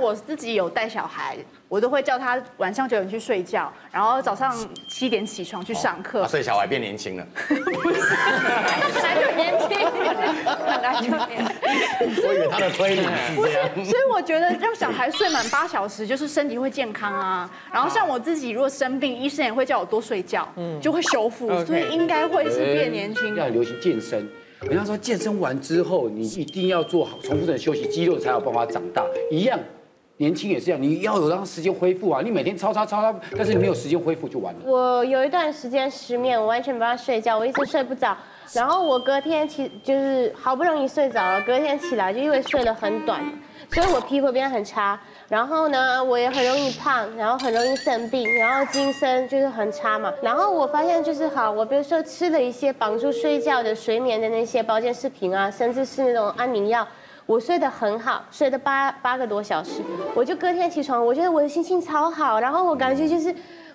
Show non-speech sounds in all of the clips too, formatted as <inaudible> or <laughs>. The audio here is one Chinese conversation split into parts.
我自己有带小孩，我都会叫他晚上九点去睡觉，然后早上七点起床去上课。所以小孩变年轻了。不是，本来就年轻，本来就年轻。我以为他的推理是这样。所以我觉得让小孩睡满八小时，就是身体会健康啊。然后像我自己如果生病，医生也会叫我多睡觉，就会修复，所以应该会是变年轻。要流行健身。人家说健身完之后，你一定要做好重复的休息，肌肉才有办法长大。一样，年轻也是这样，你要有让时间恢复啊。你每天操操操操，但是你没有时间恢复就完了。我有一段时间失眠，我完全不要睡觉，我一直睡不着。然后我隔天起就是好不容易睡着了，隔天起来就因为睡得很短，所以我皮肤变得很差。然后呢，我也很容易胖，然后很容易生病，然后精神就是很差嘛。然后我发现就是好，我比如说吃了一些帮助睡觉的睡眠的那些保健食品啊，甚至是那种安眠药，我睡得很好，睡了八八个多小时，我就隔天起床，我觉得我的心情超好，然后我感觉就是。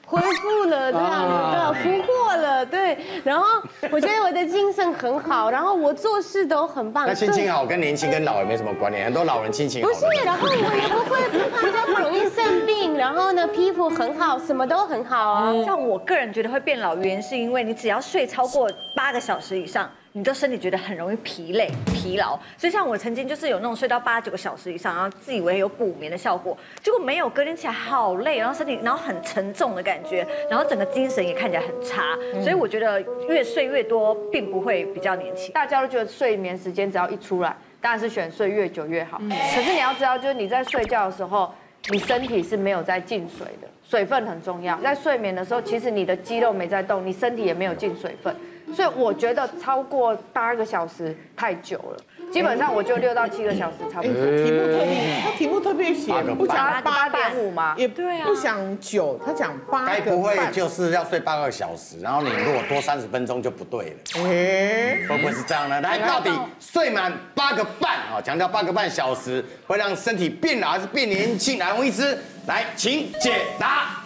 恢复了，这样子的，俘获了，对。然后我觉得我的精神很好，然后我做事都很棒。那心情好跟年轻跟老也没什么关联，很多老人心情好。不是，然后我也不会比较不容易生病，然后呢，皮肤很好，什么都很好啊。像我个人觉得会变老，原因是因为你只要睡超过八个小时以上。你的身体觉得很容易疲累、疲劳，所以像我曾经就是有那种睡到八九个小时以上，然后自以为有补眠的效果，结果没有，隔天起来好累，然后身体然后很沉重的感觉，然后整个精神也看起来很差，所以我觉得越睡越多并不会比较年轻。大家都觉得睡眠时间只要一出来，当然是选睡越久越好。可是你要知道，就是你在睡觉的时候，你身体是没有在进水的，水分很重要。在睡眠的时候，其实你的肌肉没在动，你身体也没有进水分。所以我觉得超过八个小时太久了，基本上我就六到七个小时差不多。题目特别，他题目特别写不讲八点五吗？也对啊，不讲九，他讲八。该不会就是要睡八个小时，然后你如果多三十分钟就不对了？哎，会不会是这样呢？来，到底睡满八个半啊，强调八个半小时会让身体变老还是变年轻？来，洪医师，来，请解答。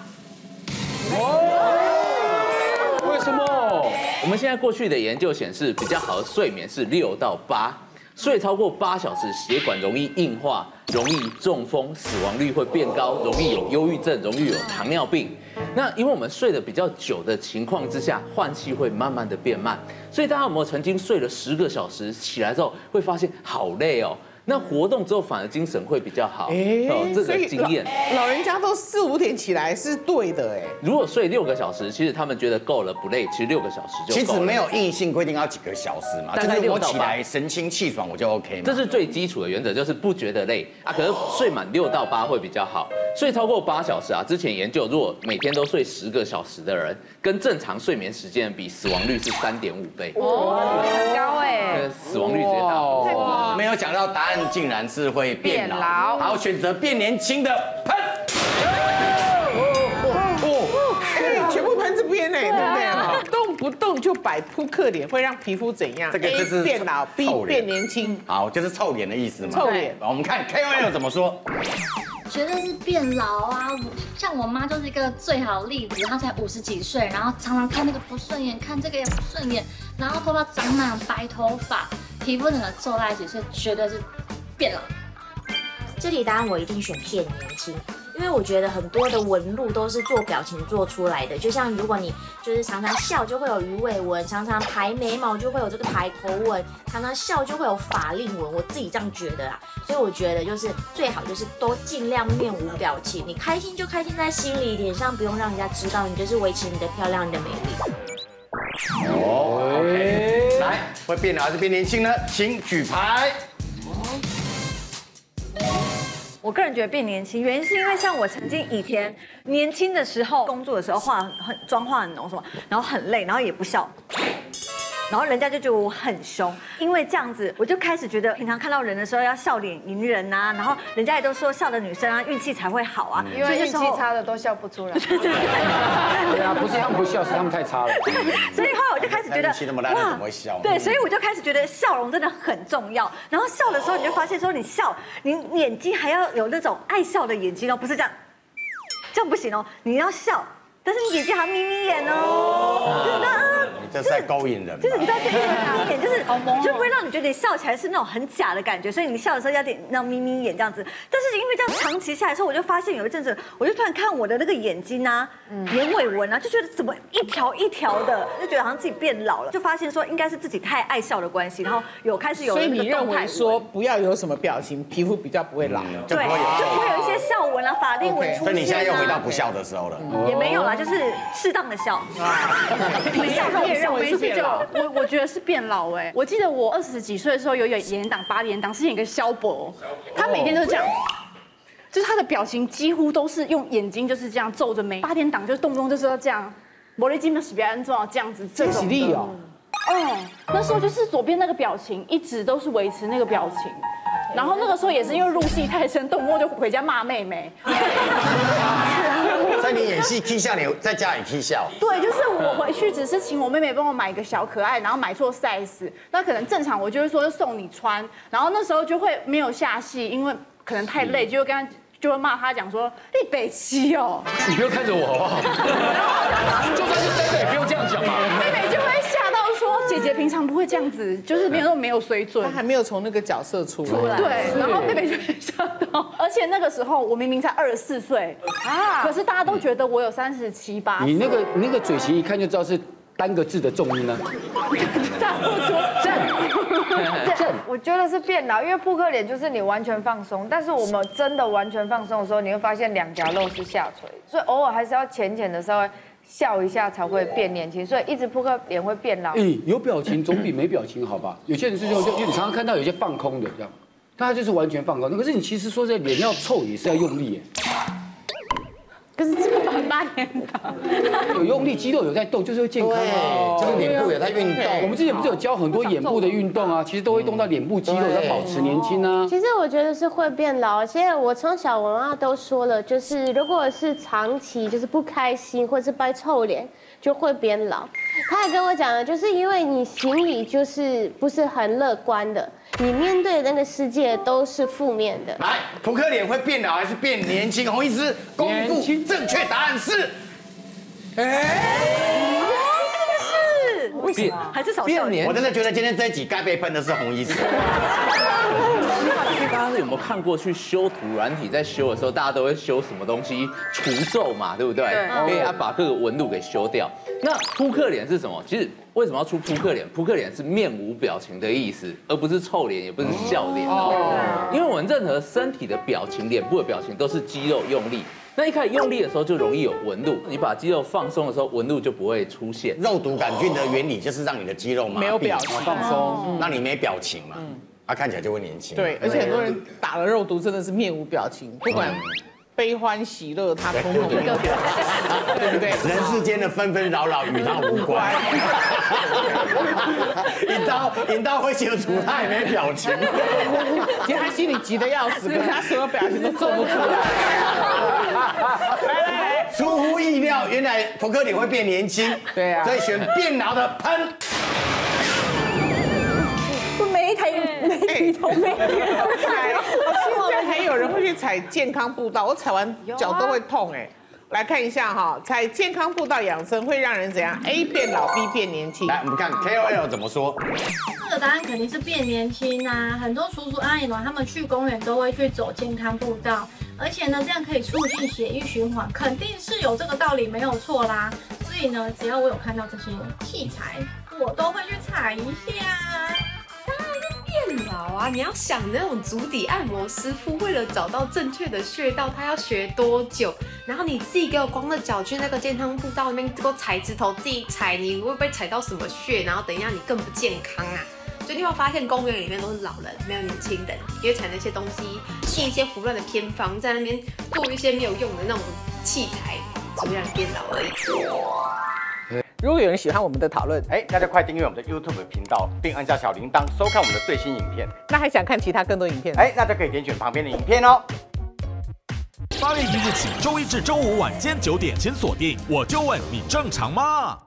为什么？我们现在过去的研究显示，比较好的睡眠是六到八，睡超过八小时，血管容易硬化，容易中风，死亡率会变高，容易有忧郁症，容易有糖尿病。那因为我们睡得比较久的情况之下，换气会慢慢的变慢，所以大家有没有曾经睡了十个小时，起来之后会发现好累哦？那活动之后反而精神会比较好，哦，这个经验，老人家都四五点起来是对的哎。如果睡六个小时，其实他们觉得够了，不累。其实六个小时就。其实没有硬性规定要几个小时嘛，但是我起来神清气爽我就 OK 嘛。这是最基础的原则，就是不觉得累啊。可是睡满六到八会比较好，睡超过八小时啊，之前研究，如果每天都睡十个小时的人，跟正常睡眠时间比，死亡率是三点五倍。哦，很高哎，死亡率最大。哇，没有讲到答案。竟然是会变老，好，选择变年轻的喷。哦，哎，全部喷这边呢，对不对？动不动就摆扑克脸，会让皮肤怎样？这个就是变老，B 变年轻。好，就是臭脸的意思嘛。臭脸。我们看 KOL 怎么说。绝对是变老啊，像我妈就是一个最好的例子，她才五十几岁，然后常常看那个不顺眼，看这个也不顺眼，然后头发长满白头发，皮肤整个皱在一起，所以绝对是变老。这题答案我一定选变年轻。因为我觉得很多的纹路都是做表情做出来的，就像如果你就是常常笑就会有鱼尾纹，常常抬眉毛就会有这个抬头纹，常常笑就会有法令纹，我自己这样觉得啦。所以我觉得就是最好就是都尽量面无表情，你开心就开心在心里，脸上不用让人家知道，你就是维持你的漂亮，你的美丽。哦，OK，来，会变老还是变年轻呢？请举牌。我个人觉得变年轻，原因是因为像我曾经以前年轻的时候，工作的时候化很妆化很浓什么，然后很累，然后也不笑。然后人家就觉得我很凶，因为这样子，我就开始觉得平常看到人的时候要笑脸迎人呐、啊。然后人家也都说笑的女生啊运气才会好啊，因为运气差的都笑不出来。<laughs> 对啊，不是他们不笑，是他们太差了。所以后来我就开始觉得，<laughs> 运气那么烂，怎么会笑，对，所以我就开始觉得笑容真的很重要。然后笑的时候你就发现说，你笑，你眼睛还要有那种爱笑的眼睛哦，不是这样，这样不行哦，你要笑，但是你眼睛还眯眯眼哦，就是这样。这是在勾引人。就是你知道，就是眯眼，就是就不会让你觉得你笑起来是那种很假的感觉，所以你笑的时候要点那种眯眯眼这样子。但是因为这样长期下来之后，我就发现有一阵子，我就突然看我的那个眼睛啊，眼尾纹啊，就觉得怎么一条一条的，就觉得好像自己变老了。就发现说应该是自己太爱笑的关系，然后有开始有。所以你认为说不要有什么表情，皮肤比较不会老，就不会有，就不会有一些笑纹啊、法令纹出现。所以你现在又回到不笑的时候了。也没有啦，就是适当的笑。<laughs> 你也认为是变老？我我觉得是变老哎。我记得我二十几岁的时候有演演档八点档，是演个萧伯，他每天都是这样，就是他的表情几乎都是用眼睛就是这样皱着眉。八点档就动不动就是要这样，魔力金的是别人做到这样子，这几力哦。嗯，那时候就是左边那个表情一直都是维持那个表情。然后那个时候也是因为入戏太深，动不动就回家骂妹妹。<laughs> <laughs> 在你演戏踢笑，你在家里踢笑。对，就是我回去只是请我妹妹帮我买一个小可爱，然后买错 size，那可能正常我就会说送你穿，然后那时候就会没有下戏，因为可能太累，就会跟他就会骂他讲说你北七哦。你不要看着我好不好？就算是真的也不用这样讲嘛。妹妹就会。姐姐平常不会这样子，就是没有那么没有水准，他还没有从那个角色出来。对，然后妹妹就会吓到，<laughs> 而且那个时候我明明才二十四岁啊，可是大家都觉得我有三十七八。你那个你那个嘴型一看就知道是单个字的重音呢。<laughs> 站不住，<laughs> 站站。我觉得是变老，因为扑克脸就是你完全放松，但是我们真的完全放松的时候，你会发现两颊肉是下垂，所以偶尔还是要浅浅的稍微。笑一下才会变年轻，所以一直扑克脸会变老。哎，有表情总比没表情好吧？有些人是就就，因为你常常看到有些放空的这样，他就是完全放空。可是你其实说这脸要臭也是要用力。可是这个八年的有用力，肌肉有在动，就是会健康哦。这个脸部也在运动。我们之前不是有教很多眼部的运动啊？其实都会动到脸部肌肉，在保持年轻啊。其实我觉得是会变老，而且我从小我妈都说了，就是如果是长期就是不开心或者是摆臭脸，就会变老。他也跟我讲了，就是因为你心里就是不是很乐观的。你面对的那个世界都是负面的。来，扑克脸会变老还是变年轻？洪医师公布正确答案是，哎，是不是？为什么？还是少笑年？我真的觉得今天这一集该被喷的是洪医师。<laughs> 大家有没有看过去修图软体，在修的时候，大家都会修什么东西？除皱嘛，对不对？可以啊，把各个纹路给修掉。那扑克脸是什么？其实为什么要出扑克脸？扑克脸是面无表情的意思，而不是臭脸，也不是笑脸哦。因为我们任何身体的表情、脸部的表情都是肌肉用力。那一开始用力的时候就容易有纹路，你把肌肉放松的时候，纹路就不会出现。肉毒杆菌的原理就是让你的肌肉嘛，没有表情，放松，让你没表情嘛。他看起来就会年轻。对，而且很多人打了肉毒，真的是面无表情，不管悲欢喜乐，他通通没有，对不对？人世间的纷纷扰扰与他无关。<laughs> 引刀引刀会写出他也没表情，其实他心里急得要死，可是他所有表情都做不出来。来来来，出乎意料，原来扑克脸会变年轻。对啊，所以选变老的喷。没头没脸，我踩，现在还有人会去踩健康步道，我踩完脚都会痛哎。来看一下哈，踩健康步道养生会让人怎样？A 变老，B 变年轻。来，我们看 KOL 怎么说。这个答案肯定是变年轻啊！很多叔叔阿姨们他们去公园都会去走健康步道，而且呢，这样可以促进血液循环，肯定是有这个道理，没有错啦。所以呢，只要我有看到这些器材，我都会去踩一下。老啊！你要想那种足底按摩师傅，为了找到正确的穴道，他要学多久？然后你自己给我光着脚去那个健康步道里面，给我踩指头，自己踩，你会不会踩到什么穴？然后等一下你更不健康啊！所以你会发现公园里面都是老人，没有年轻人，因为踩那些东西，信一些胡乱的偏方，在那边做一些没有用的那种器材，怎么样变老而已。如果有人喜欢我们的讨论，哎，大家快订阅我们的 YouTube 频道，并按下小铃铛，收看我们的最新影片。那还想看其他更多影片？哎，那就可以点选旁边的影片哦。八月一日起，周一至周五晚间九点，请锁定《我就问你正常吗》。